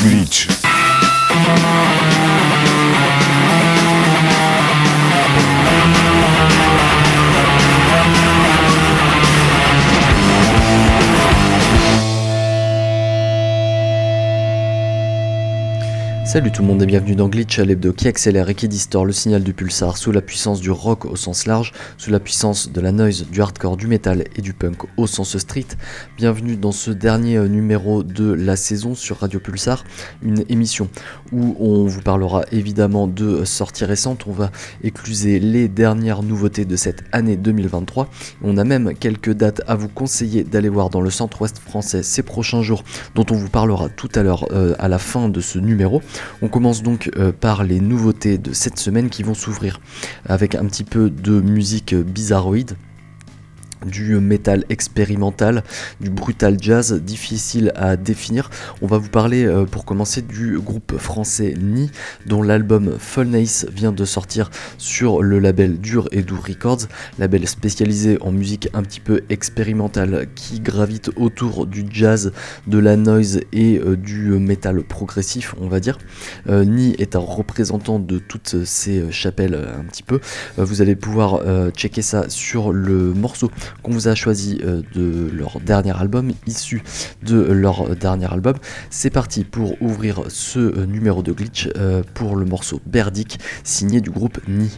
Glitch. Salut tout le monde et bienvenue dans Glitch à l'hebdo qui accélère et qui distord le signal du pulsar sous la puissance du rock au sens large, sous la puissance de la noise, du hardcore, du metal et du punk au sens street. Bienvenue dans ce dernier euh, numéro de la saison sur Radio Pulsar, une émission où on vous parlera évidemment de sorties récentes, on va écluser les dernières nouveautés de cette année 2023. On a même quelques dates à vous conseiller d'aller voir dans le centre-ouest français ces prochains jours dont on vous parlera tout à l'heure euh, à la fin de ce numéro. On commence donc euh, par les nouveautés de cette semaine qui vont s'ouvrir avec un petit peu de musique bizarroïde du metal expérimental, du brutal jazz, difficile à définir. On va vous parler euh, pour commencer du groupe français Ni, dont l'album Fullness vient de sortir sur le label Dur et Doux Records, label spécialisé en musique un petit peu expérimentale qui gravite autour du jazz, de la noise et euh, du metal progressif, on va dire. Euh, Ni est un représentant de toutes ces chapelles un petit peu. vous allez pouvoir checker ça sur le morceau qu'on vous a choisi euh, de leur dernier album, issu de leur dernier album. C'est parti pour ouvrir ce euh, numéro de glitch euh, pour le morceau Berdic signé du groupe Ni.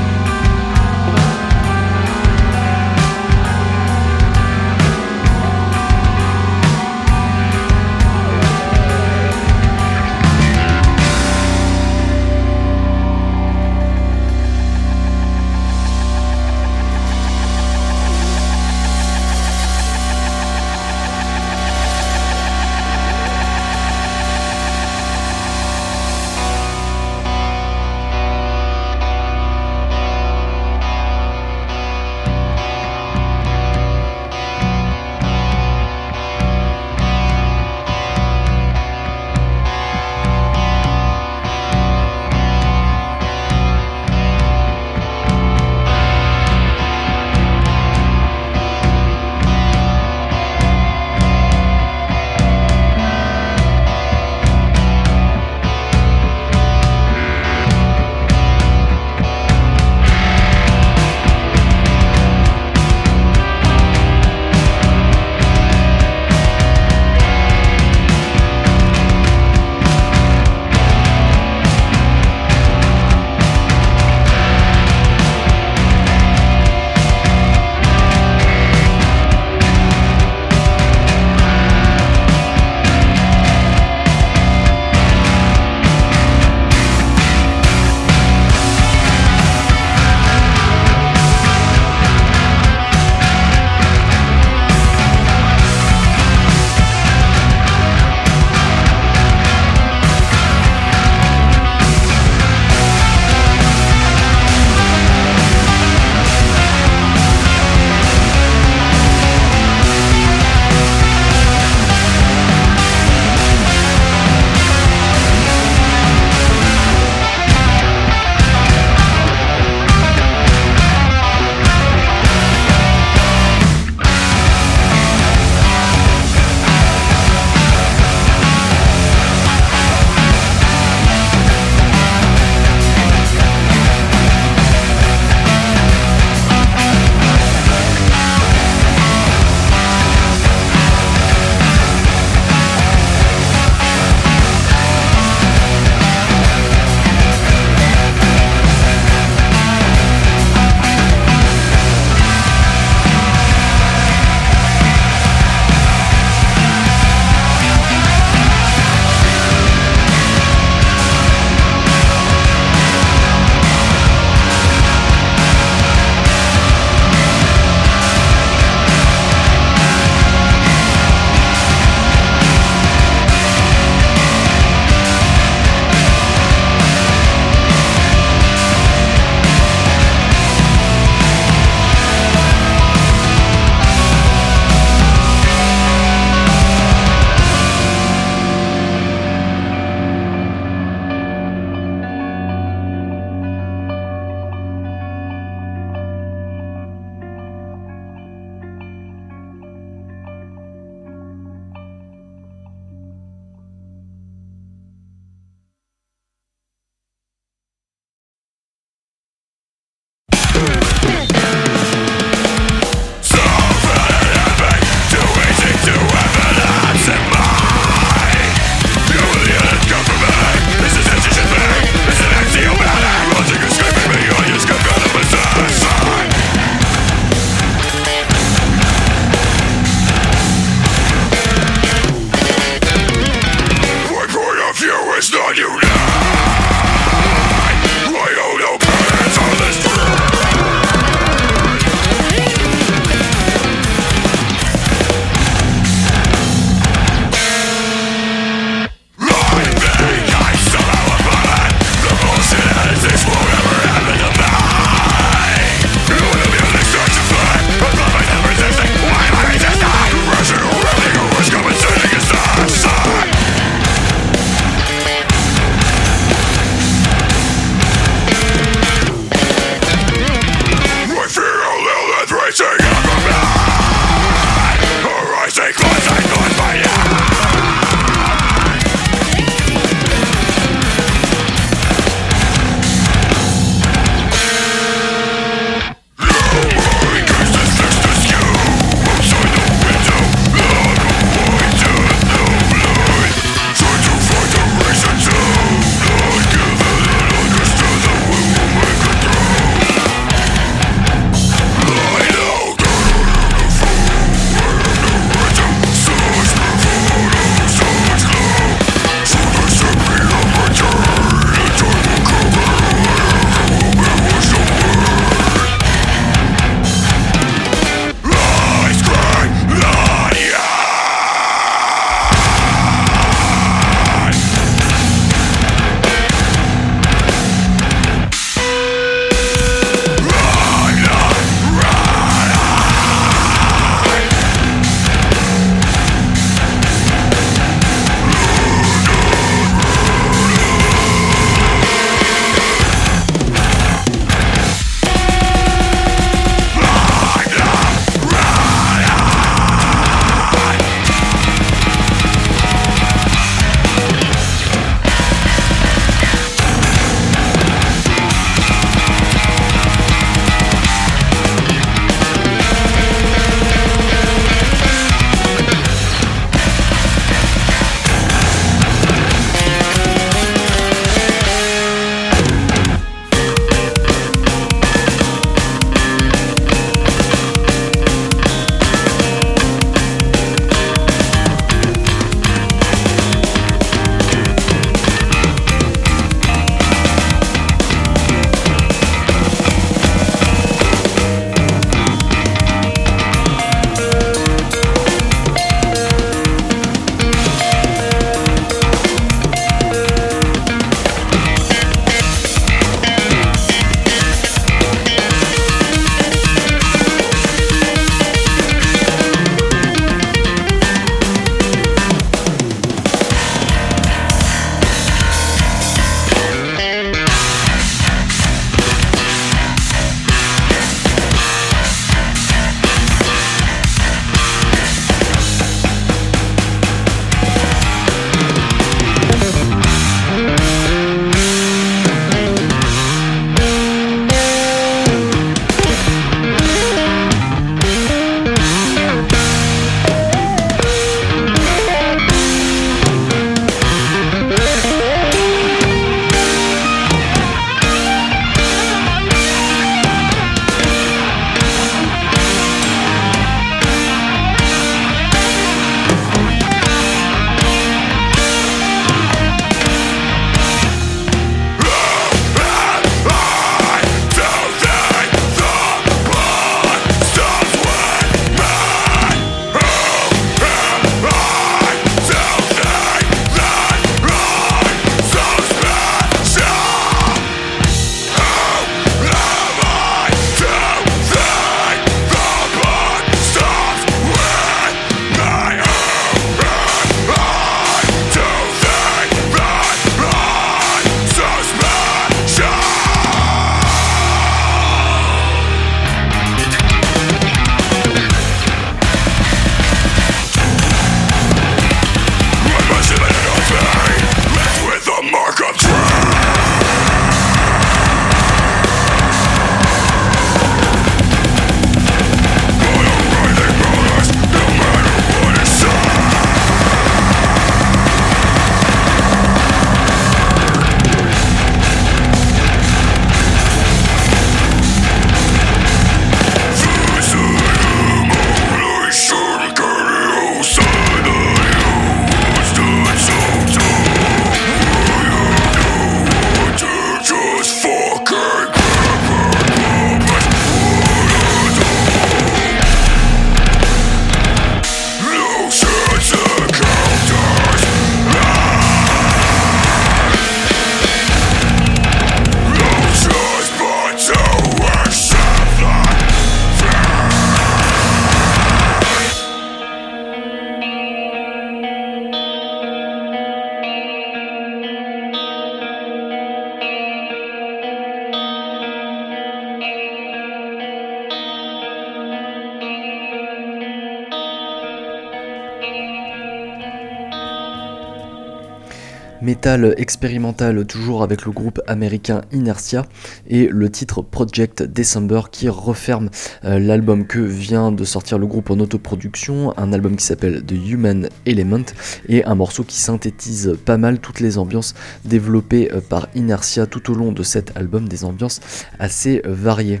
Metal expérimental toujours avec le groupe américain Inertia et le titre Project December qui referme euh, l'album que vient de sortir le groupe en autoproduction, un album qui s'appelle The Human Element et un morceau qui synthétise pas mal toutes les ambiances développées euh, par Inertia tout au long de cet album, des ambiances assez variées.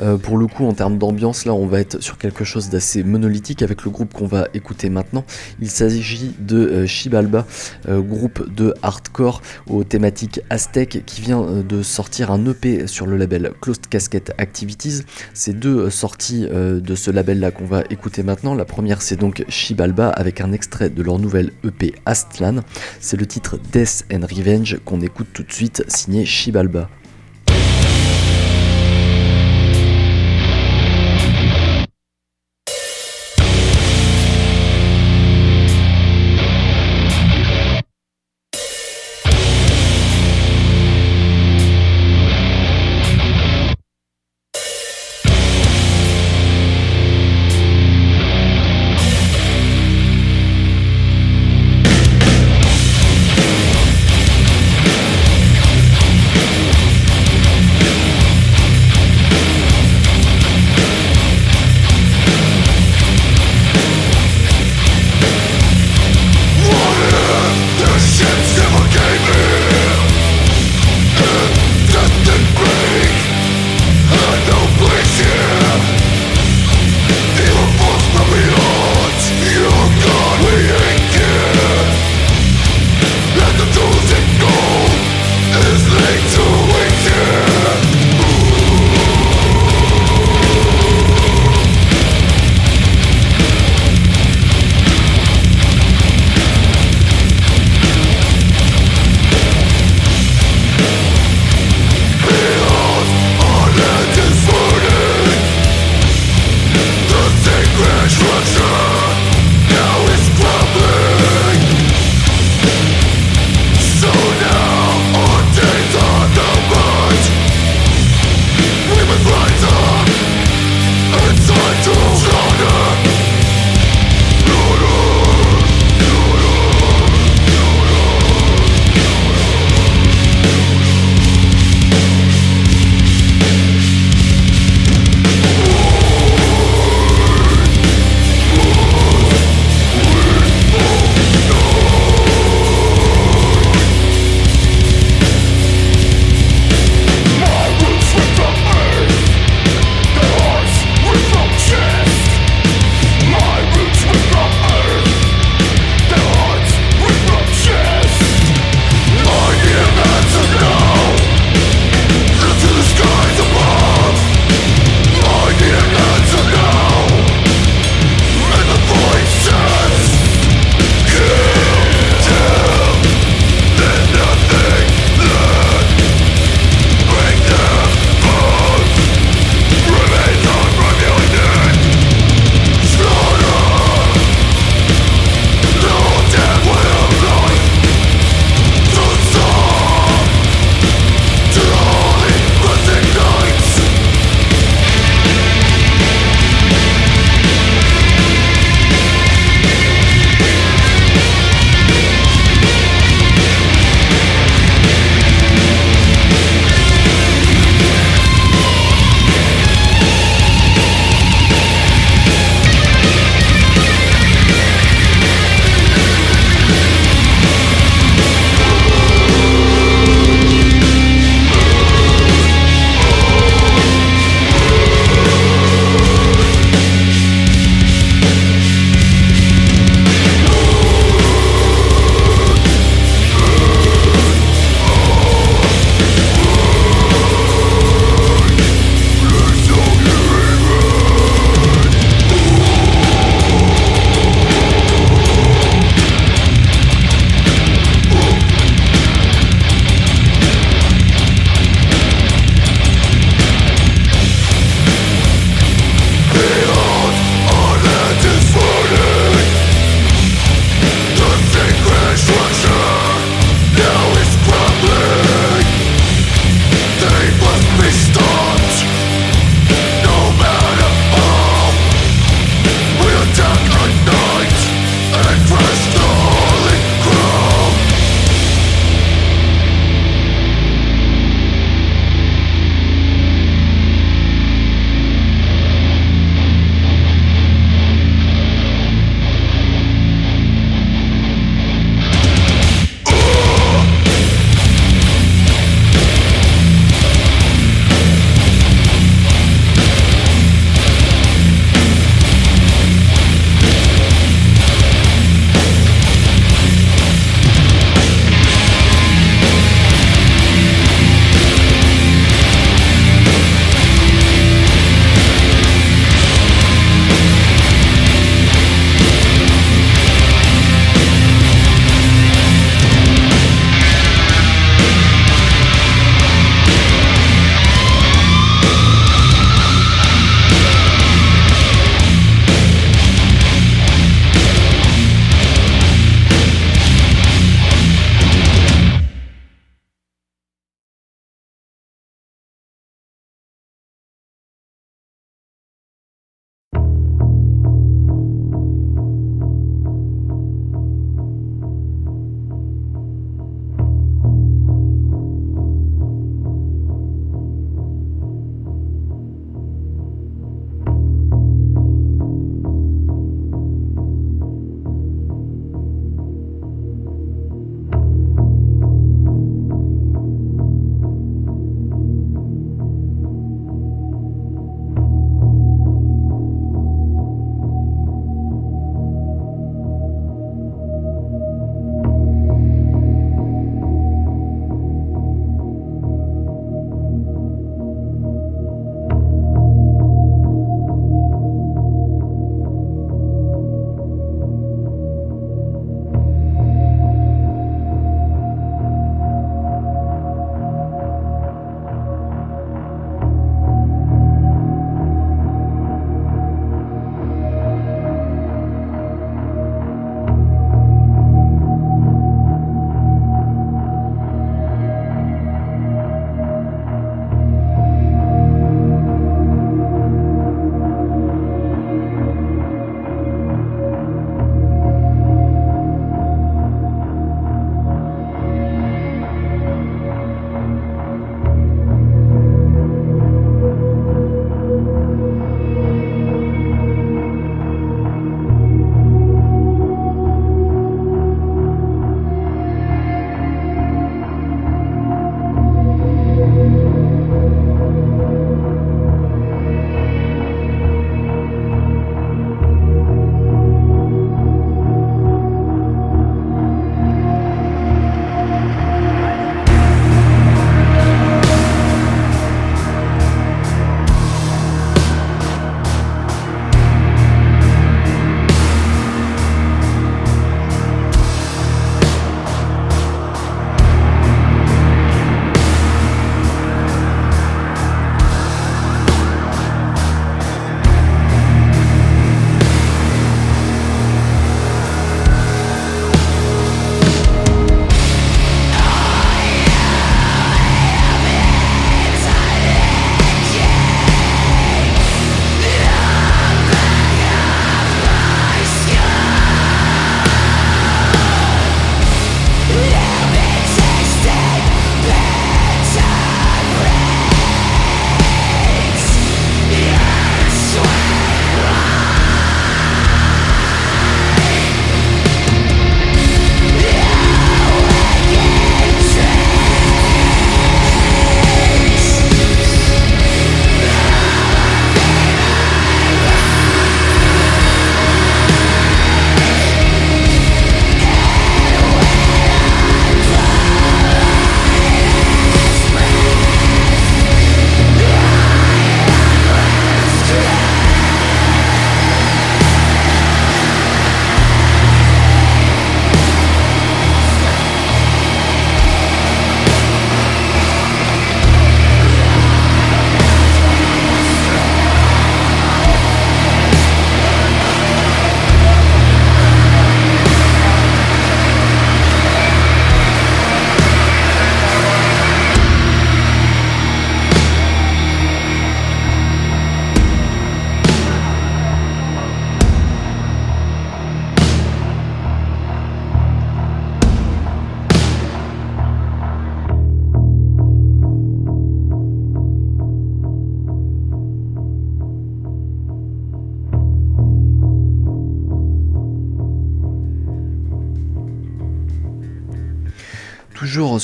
Euh, pour le coup, en termes d'ambiance, là, on va être sur quelque chose d'assez monolithique avec le groupe qu'on va écouter maintenant. Il s'agit de euh, Shibalba, euh, groupe de hardcore aux thématiques aztèques qui vient de sortir un EP sur le label Closed Casket Activities. C'est deux sorties de ce label-là qu'on va écouter maintenant. La première, c'est donc Shibalba avec un extrait de leur nouvelle EP Astlan. C'est le titre Death and Revenge qu'on écoute tout de suite, signé Shibalba.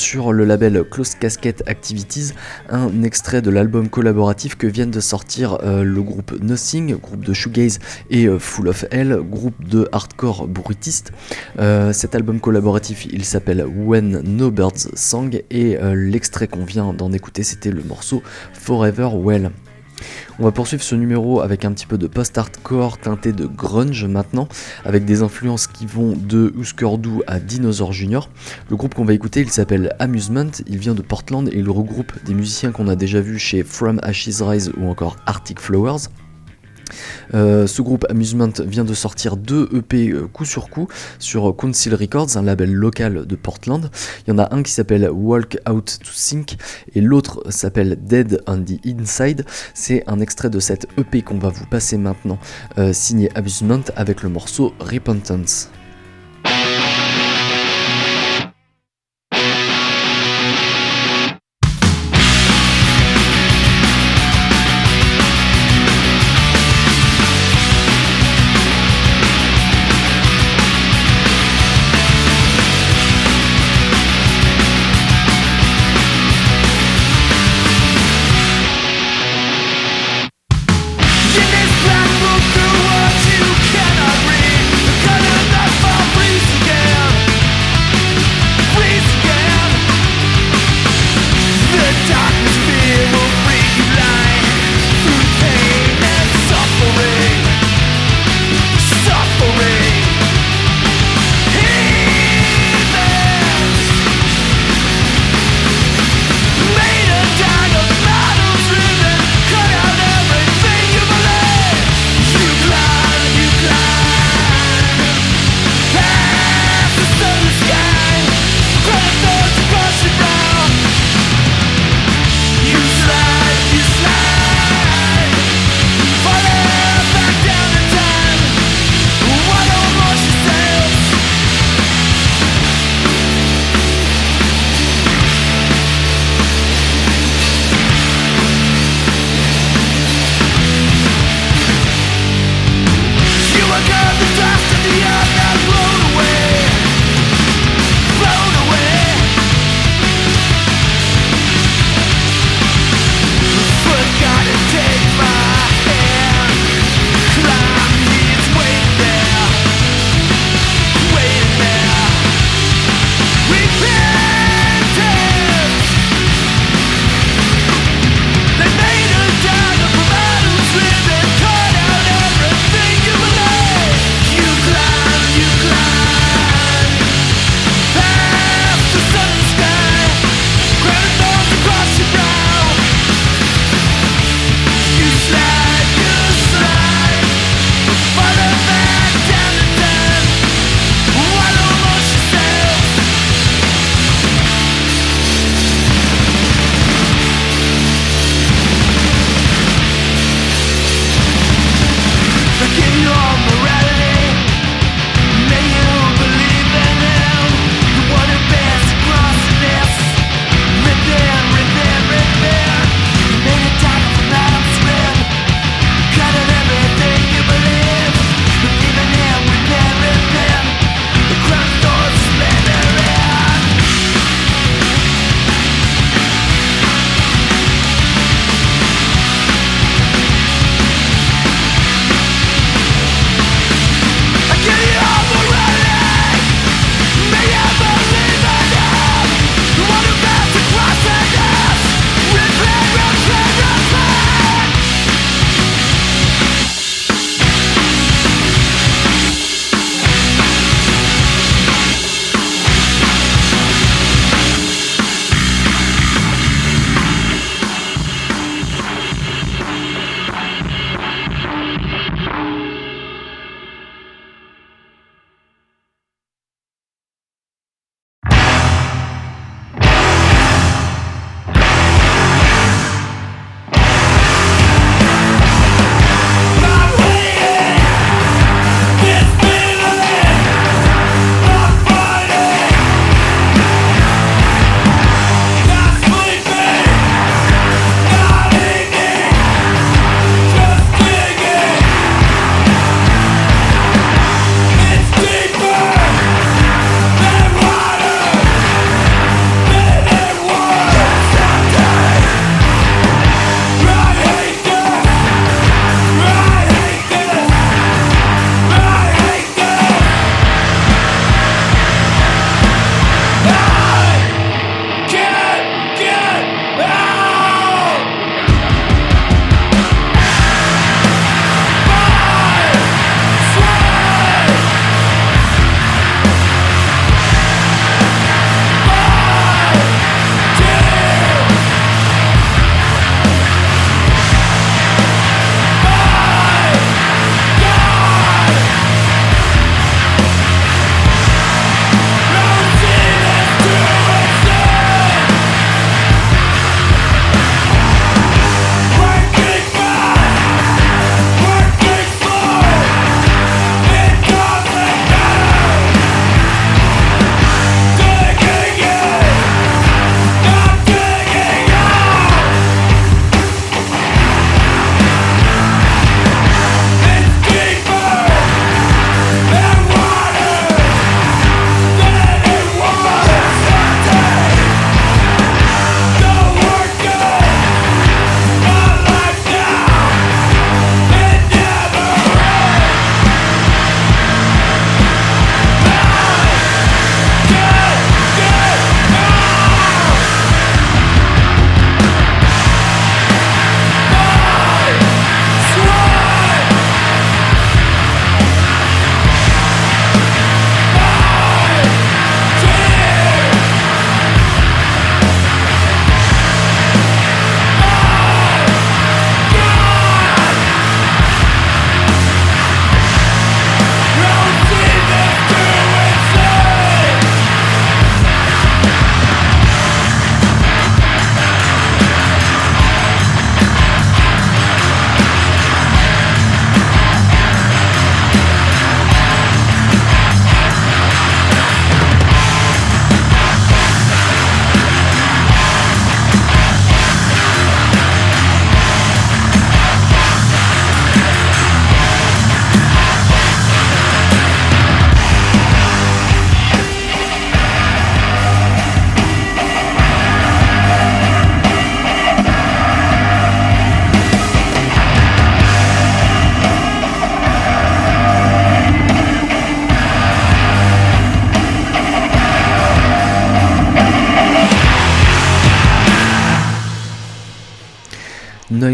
Sur le label Close Casket Activities, un extrait de l'album collaboratif que viennent de sortir euh, le groupe Nothing, groupe de shoegaze et euh, Full of Hell, groupe de hardcore bruitiste. Euh, cet album collaboratif, il s'appelle When No Birds Sang et l'extrait qu'on vient d'en écouter, c'était le morceau Forever Well. On va poursuivre ce numéro avec un petit peu de post-hardcore teinté de grunge maintenant, avec des influences qui vont de Husker Du à Dinosaur Jr. Le groupe qu'on va écouter, il s'appelle Amusement, il vient de Portland et il regroupe des musiciens qu'on a déjà vus chez From Ashes Rise ou encore Arctic Flowers. Euh, ce groupe Amusement vient de sortir deux EP euh, coup sur coup sur Council Records, un label local de Portland. Il y en a un qui s'appelle Walk Out to Sink et l'autre s'appelle Dead on the Inside. C'est un extrait de cette EP qu'on va vous passer maintenant, euh, signé Amusement avec le morceau Repentance.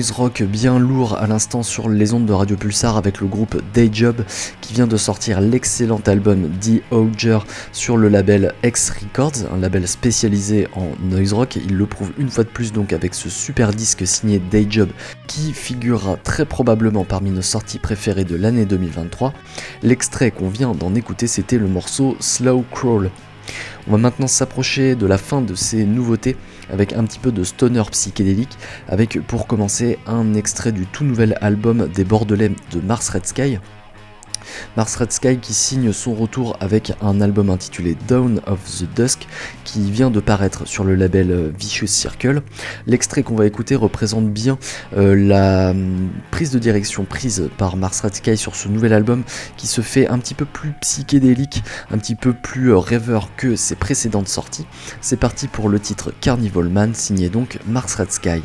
Noise rock bien lourd à l'instant sur les ondes de Radio Pulsar avec le groupe Dayjob qui vient de sortir l'excellent album The Ogre sur le label X Records, un label spécialisé en noise rock. Il le prouve une fois de plus donc avec ce super disque signé Dayjob qui figurera très probablement parmi nos sorties préférées de l'année 2023. L'extrait qu'on vient d'en écouter c'était le morceau Slow Crawl. On va maintenant s'approcher de la fin de ces nouveautés avec un petit peu de stoner psychédélique, avec pour commencer un extrait du tout nouvel album des Bordelais de Mars Red Sky, Mars Red Sky qui signe son retour avec un album intitulé Dawn of the Dusk qui vient de paraître sur le label Vicious Circle. L'extrait qu'on va écouter représente bien euh, la hum, prise de direction prise par Mars Red Sky sur ce nouvel album qui se fait un petit peu plus psychédélique, un petit peu plus euh, rêveur que ses précédentes sorties. C'est parti pour le titre Carnival Man signé donc Mars Red Sky.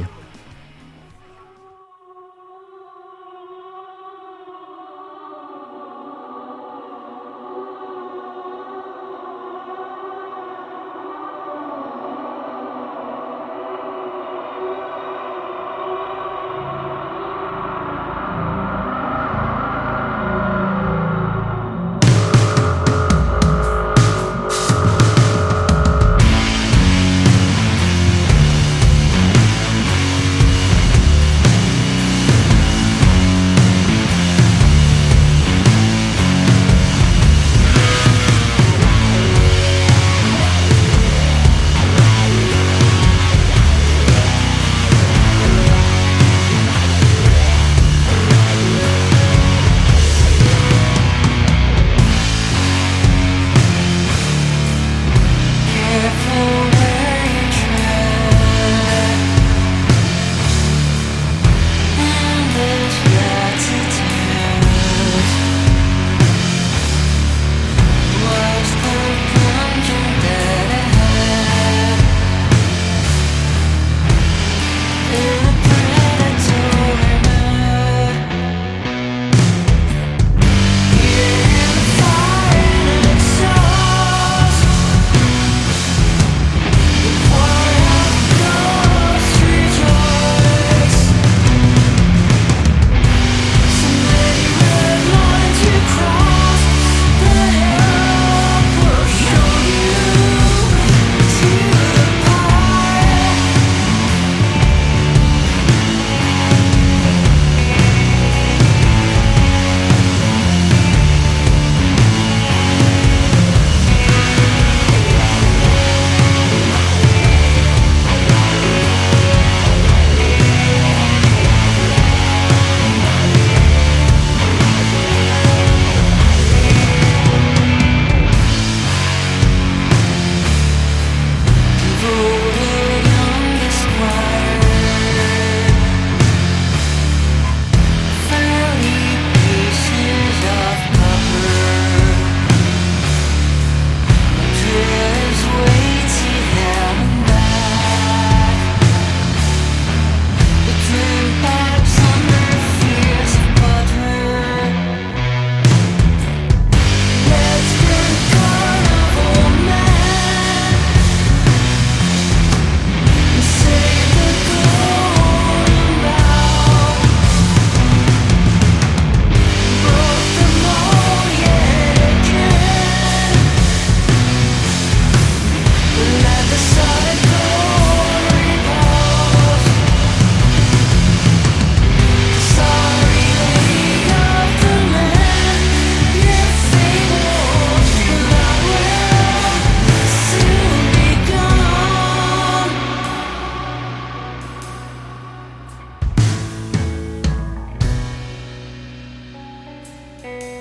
Bye.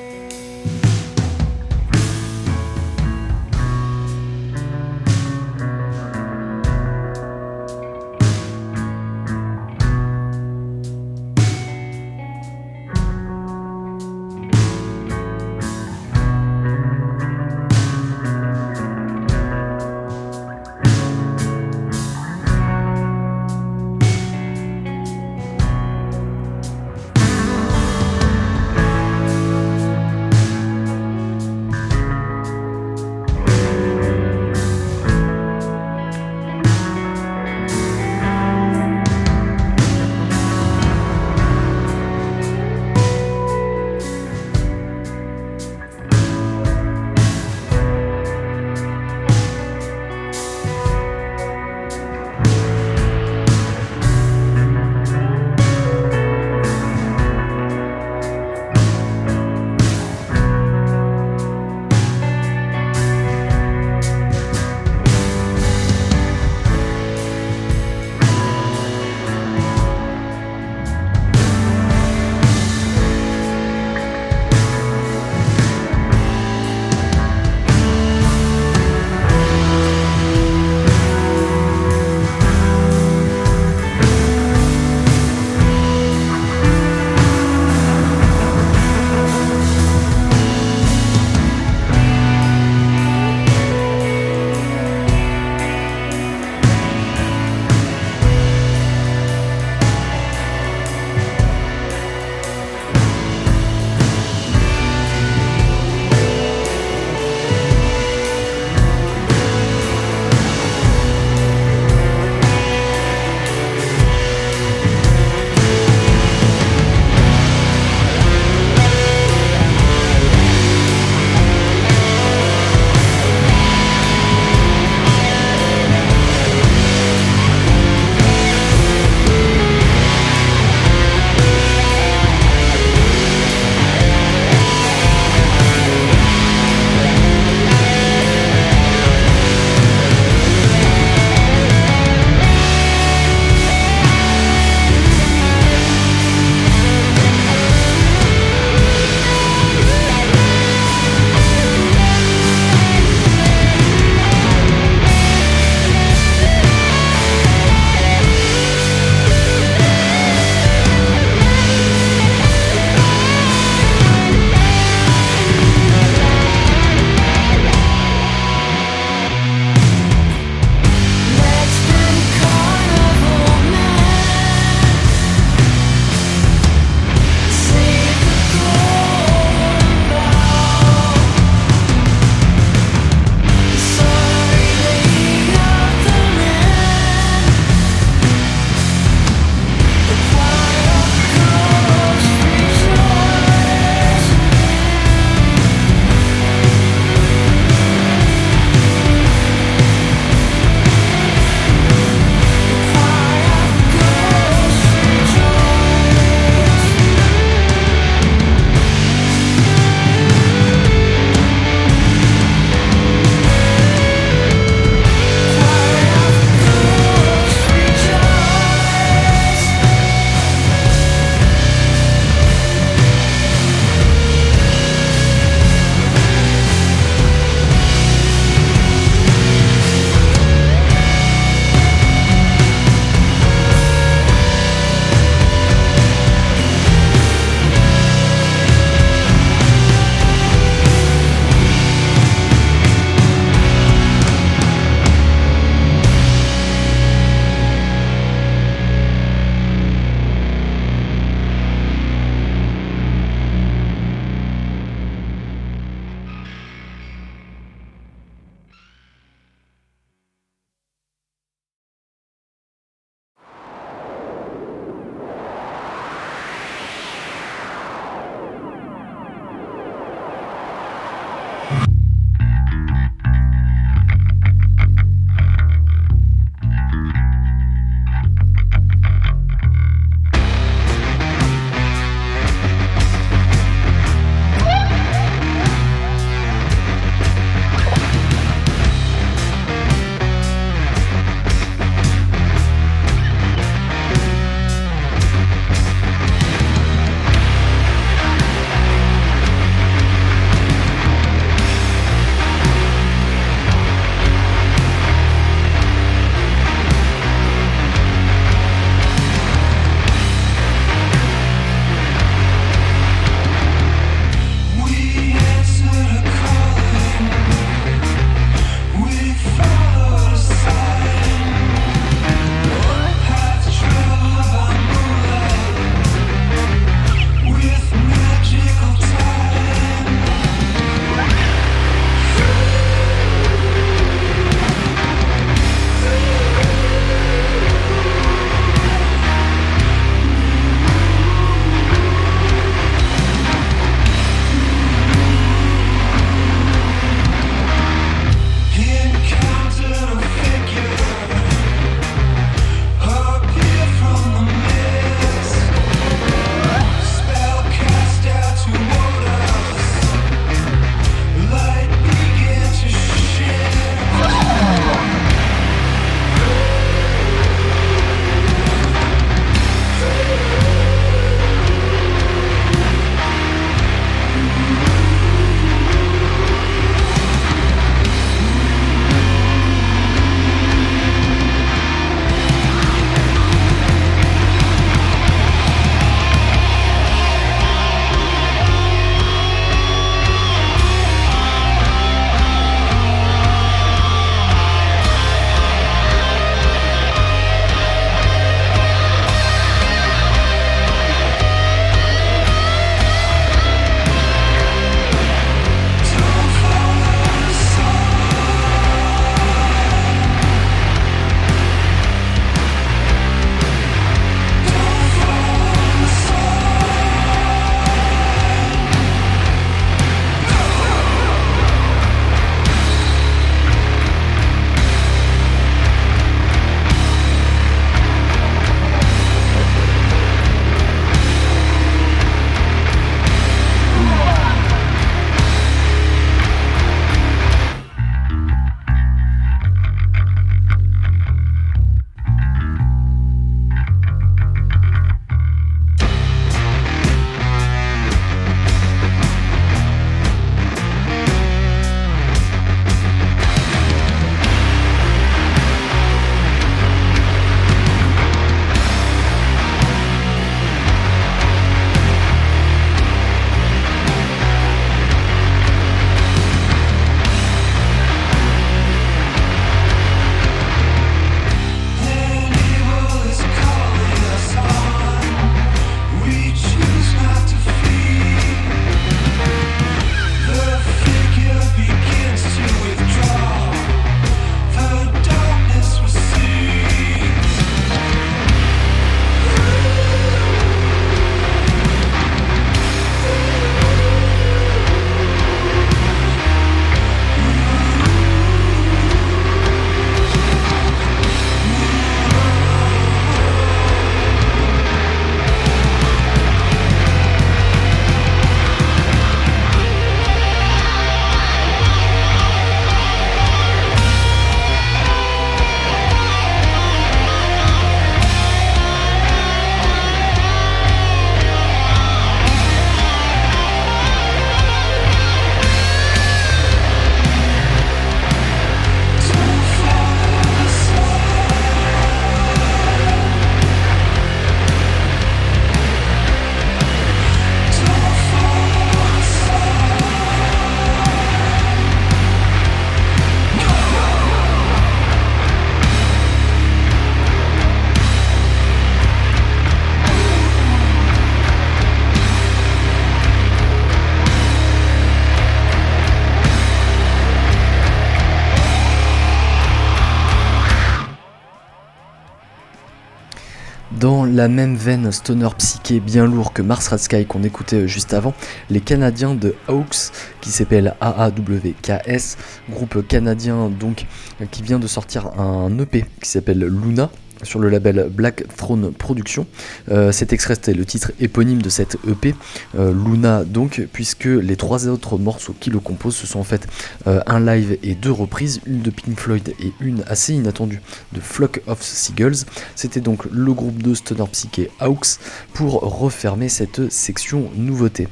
La même veine stoner psyché bien lourd que Mars Red Sky qu'on écoutait juste avant, les Canadiens de Hawks, qui s'appellent AAWKS, groupe canadien donc qui vient de sortir un EP qui s'appelle Luna, sur le label Black Throne Productions. Euh, cet extrait c'était le titre éponyme de cette EP, euh, Luna donc, puisque les trois autres morceaux qui le composent, ce sont en fait euh, un live et deux reprises, une de Pink Floyd et une assez inattendue de Flock of Seagulls. C'était donc le groupe de Stoner Psyche Hawks pour refermer cette section nouveauté.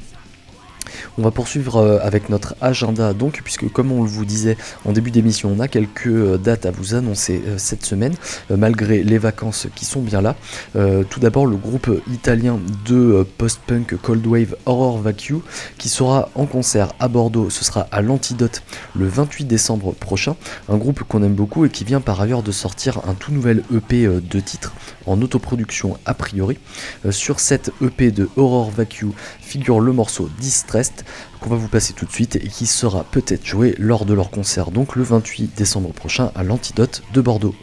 On va poursuivre euh, avec notre agenda donc, puisque comme on vous disait en début d'émission, on a quelques euh, dates à vous annoncer euh, cette semaine, malgré les vacances qui sont bien là. tout d'abord, le groupe italien de post-punk Cold Wave Horror Vacuum qui sera en concert à Bordeaux, ce sera à l'Antidote le 28 décembre prochain. Un groupe qu'on aime beaucoup et qui vient par ailleurs de sortir un tout nouvel EP de titres en autoproduction a priori. sur cette EP de Horror Vacuum figure le morceau Distressed qu'on va vous passer tout de suite et qui sera peut-être joué lors de leur concert donc le 28 décembre prochain à l'Antidote de Bordeaux.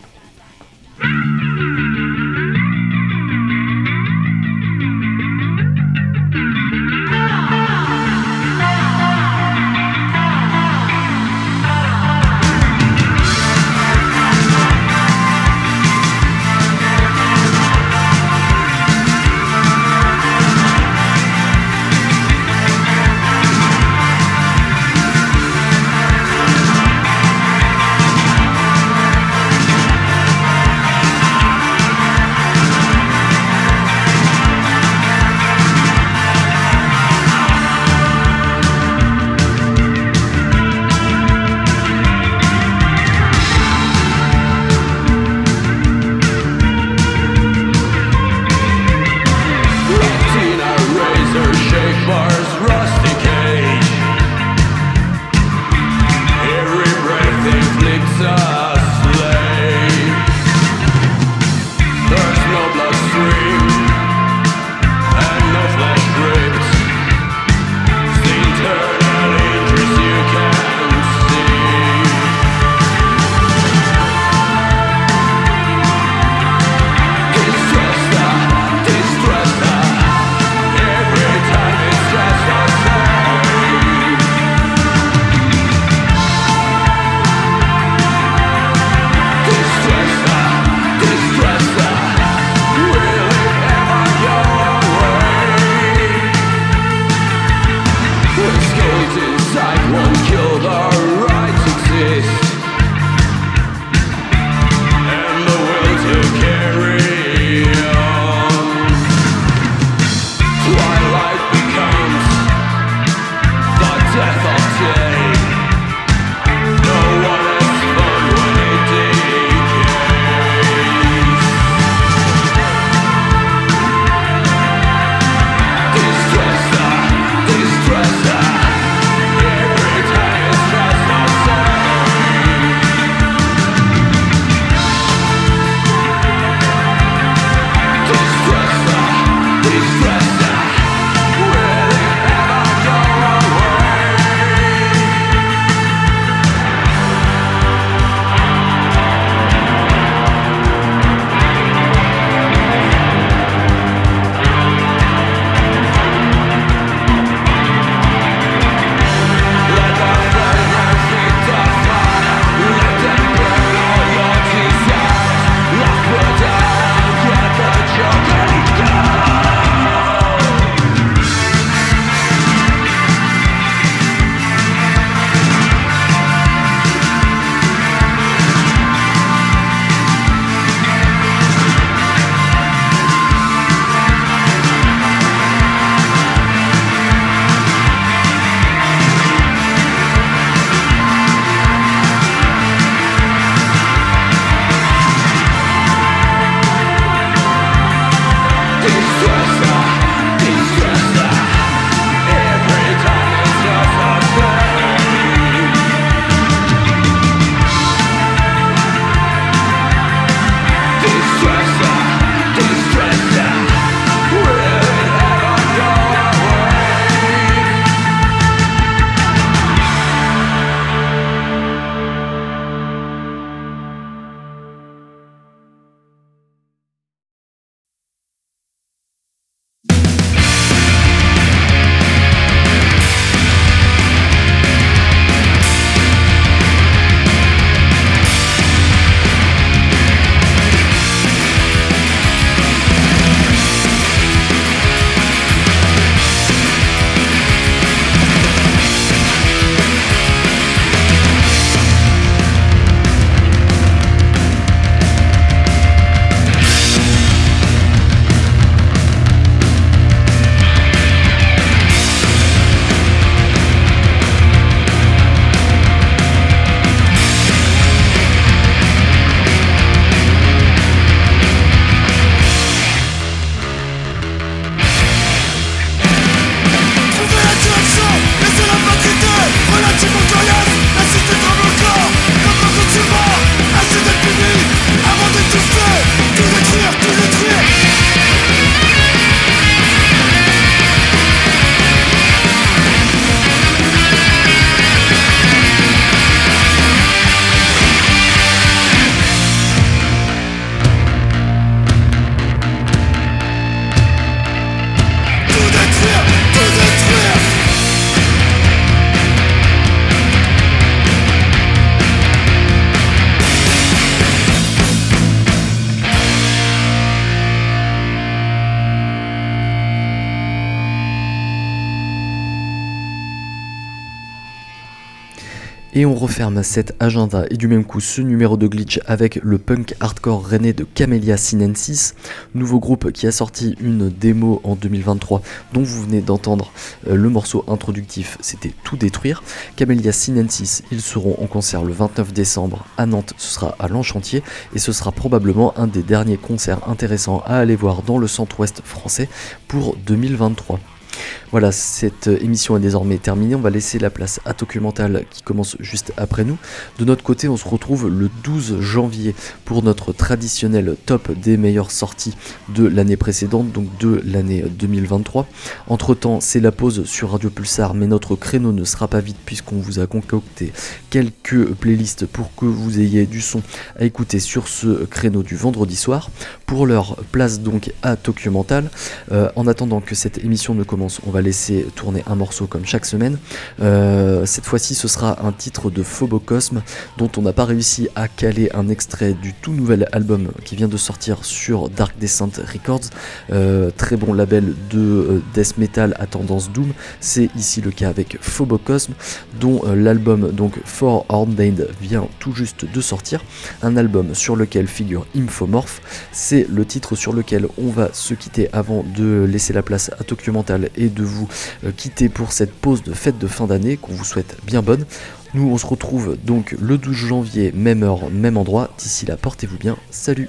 Et on referme cet agenda et du même coup ce numéro de glitch avec le punk hardcore rennais de Camellia Sinensis, nouveau groupe qui a sorti une démo en 2023 dont vous venez d'entendre euh, le morceau introductif, c'était Tout détruire. Camellia Sinensis, ils seront en concert le 29 décembre à Nantes, ce sera à l'Enchantier et ce sera probablement un des derniers concerts intéressants à aller voir dans le centre-ouest français pour 2023. Voilà, cette émission est désormais terminée. On va laisser la place à Documental qui commence juste après nous. De notre côté, on se retrouve le 12 janvier pour notre traditionnel top des meilleures sorties de l'année précédente, donc de l'année 2023. Entre temps, c'est la pause sur Radio Pulsar, mais notre créneau ne sera pas vide puisqu'on vous a concocté quelques playlists pour que vous ayez du son à écouter sur ce créneau du vendredi soir. Pour leur place donc à Documental. Euh, en attendant que cette émission ne commence, on va laisser tourner un morceau comme chaque semaine. Euh, cette fois-ci, ce sera un titre de Phobocosme dont on n'a pas réussi à caler un extrait du tout nouvel album qui vient de sortir sur Dark Descent Records, euh, très bon label de euh, death metal à tendance doom. C'est ici le cas avec Phobocosme, dont l'album donc For Ordained vient tout juste de sortir, un album sur lequel figure Infomorph. C'est le titre sur lequel on va se quitter avant de laisser la place à Tokyo Mental et de vous euh, quitter pour cette pause de fête de fin d'année qu'on vous souhaite bien bonne. Nous on se retrouve donc le 12 janvier, même heure, même endroit. D'ici là, portez-vous bien. Salut